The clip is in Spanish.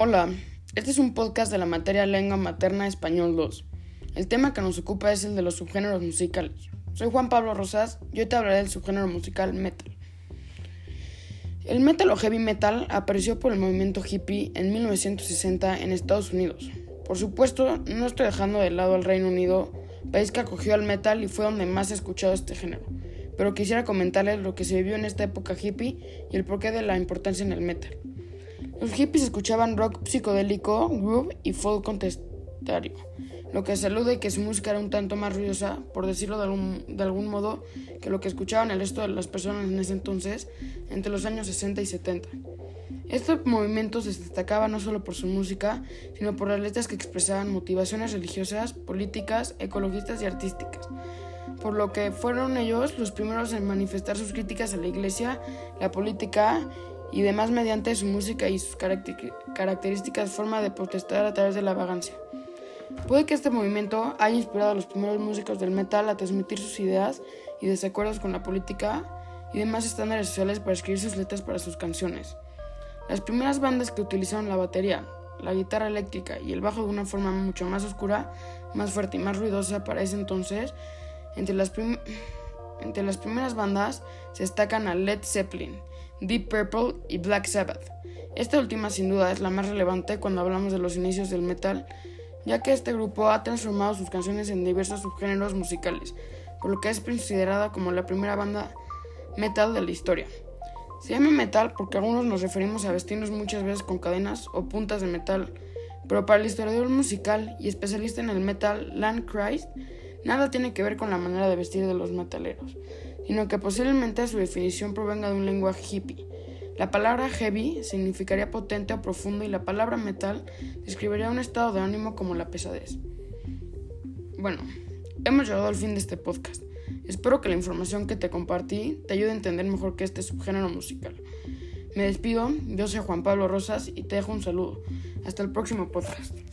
Hola, este es un podcast de la materia Lengua Materna Español 2. El tema que nos ocupa es el de los subgéneros musicales. Soy Juan Pablo Rosas y hoy te hablaré del subgénero musical metal. El metal o heavy metal apareció por el movimiento hippie en 1960 en Estados Unidos. Por supuesto, no estoy dejando de lado al Reino Unido, país que acogió al metal y fue donde más ha escuchado este género. Pero quisiera comentarles lo que se vivió en esta época hippie y el porqué de la importancia en el metal. Los hippies escuchaban rock psicodélico, groove y folk contestario, lo que se que su música era un tanto más ruidosa, por decirlo de algún, de algún modo, que lo que escuchaban el resto de las personas en ese entonces, entre los años 60 y 70. Este movimiento se destacaba no solo por su música, sino por las letras que expresaban motivaciones religiosas, políticas, ecologistas y artísticas, por lo que fueron ellos los primeros en manifestar sus críticas a la iglesia, la política y demás mediante su música y sus características forma de protestar a través de la vagancia. Puede que este movimiento haya inspirado a los primeros músicos del metal a transmitir sus ideas y desacuerdos con la política y demás estándares sociales para escribir sus letras para sus canciones. Las primeras bandas que utilizaron la batería, la guitarra eléctrica y el bajo de una forma mucho más oscura, más fuerte y más ruidosa para ese entonces, entre las, entre las primeras bandas se destacan a Led Zeppelin, Deep Purple y Black Sabbath. Esta última sin duda es la más relevante cuando hablamos de los inicios del metal, ya que este grupo ha transformado sus canciones en diversos subgéneros musicales, por lo que es considerada como la primera banda metal de la historia. Se llama metal porque algunos nos referimos a vestirnos muchas veces con cadenas o puntas de metal, pero para el historiador musical y especialista en el metal, Landkreis, nada tiene que ver con la manera de vestir de los metaleros, sino que posiblemente su definición provenga de un lenguaje hippie. La palabra heavy significaría potente o profundo y la palabra metal describiría un estado de ánimo como la pesadez. Bueno, hemos llegado al fin de este podcast. Espero que la información que te compartí te ayude a entender mejor que este subgénero musical. Me despido, yo soy Juan Pablo Rosas y te dejo un saludo. Hasta el próximo podcast.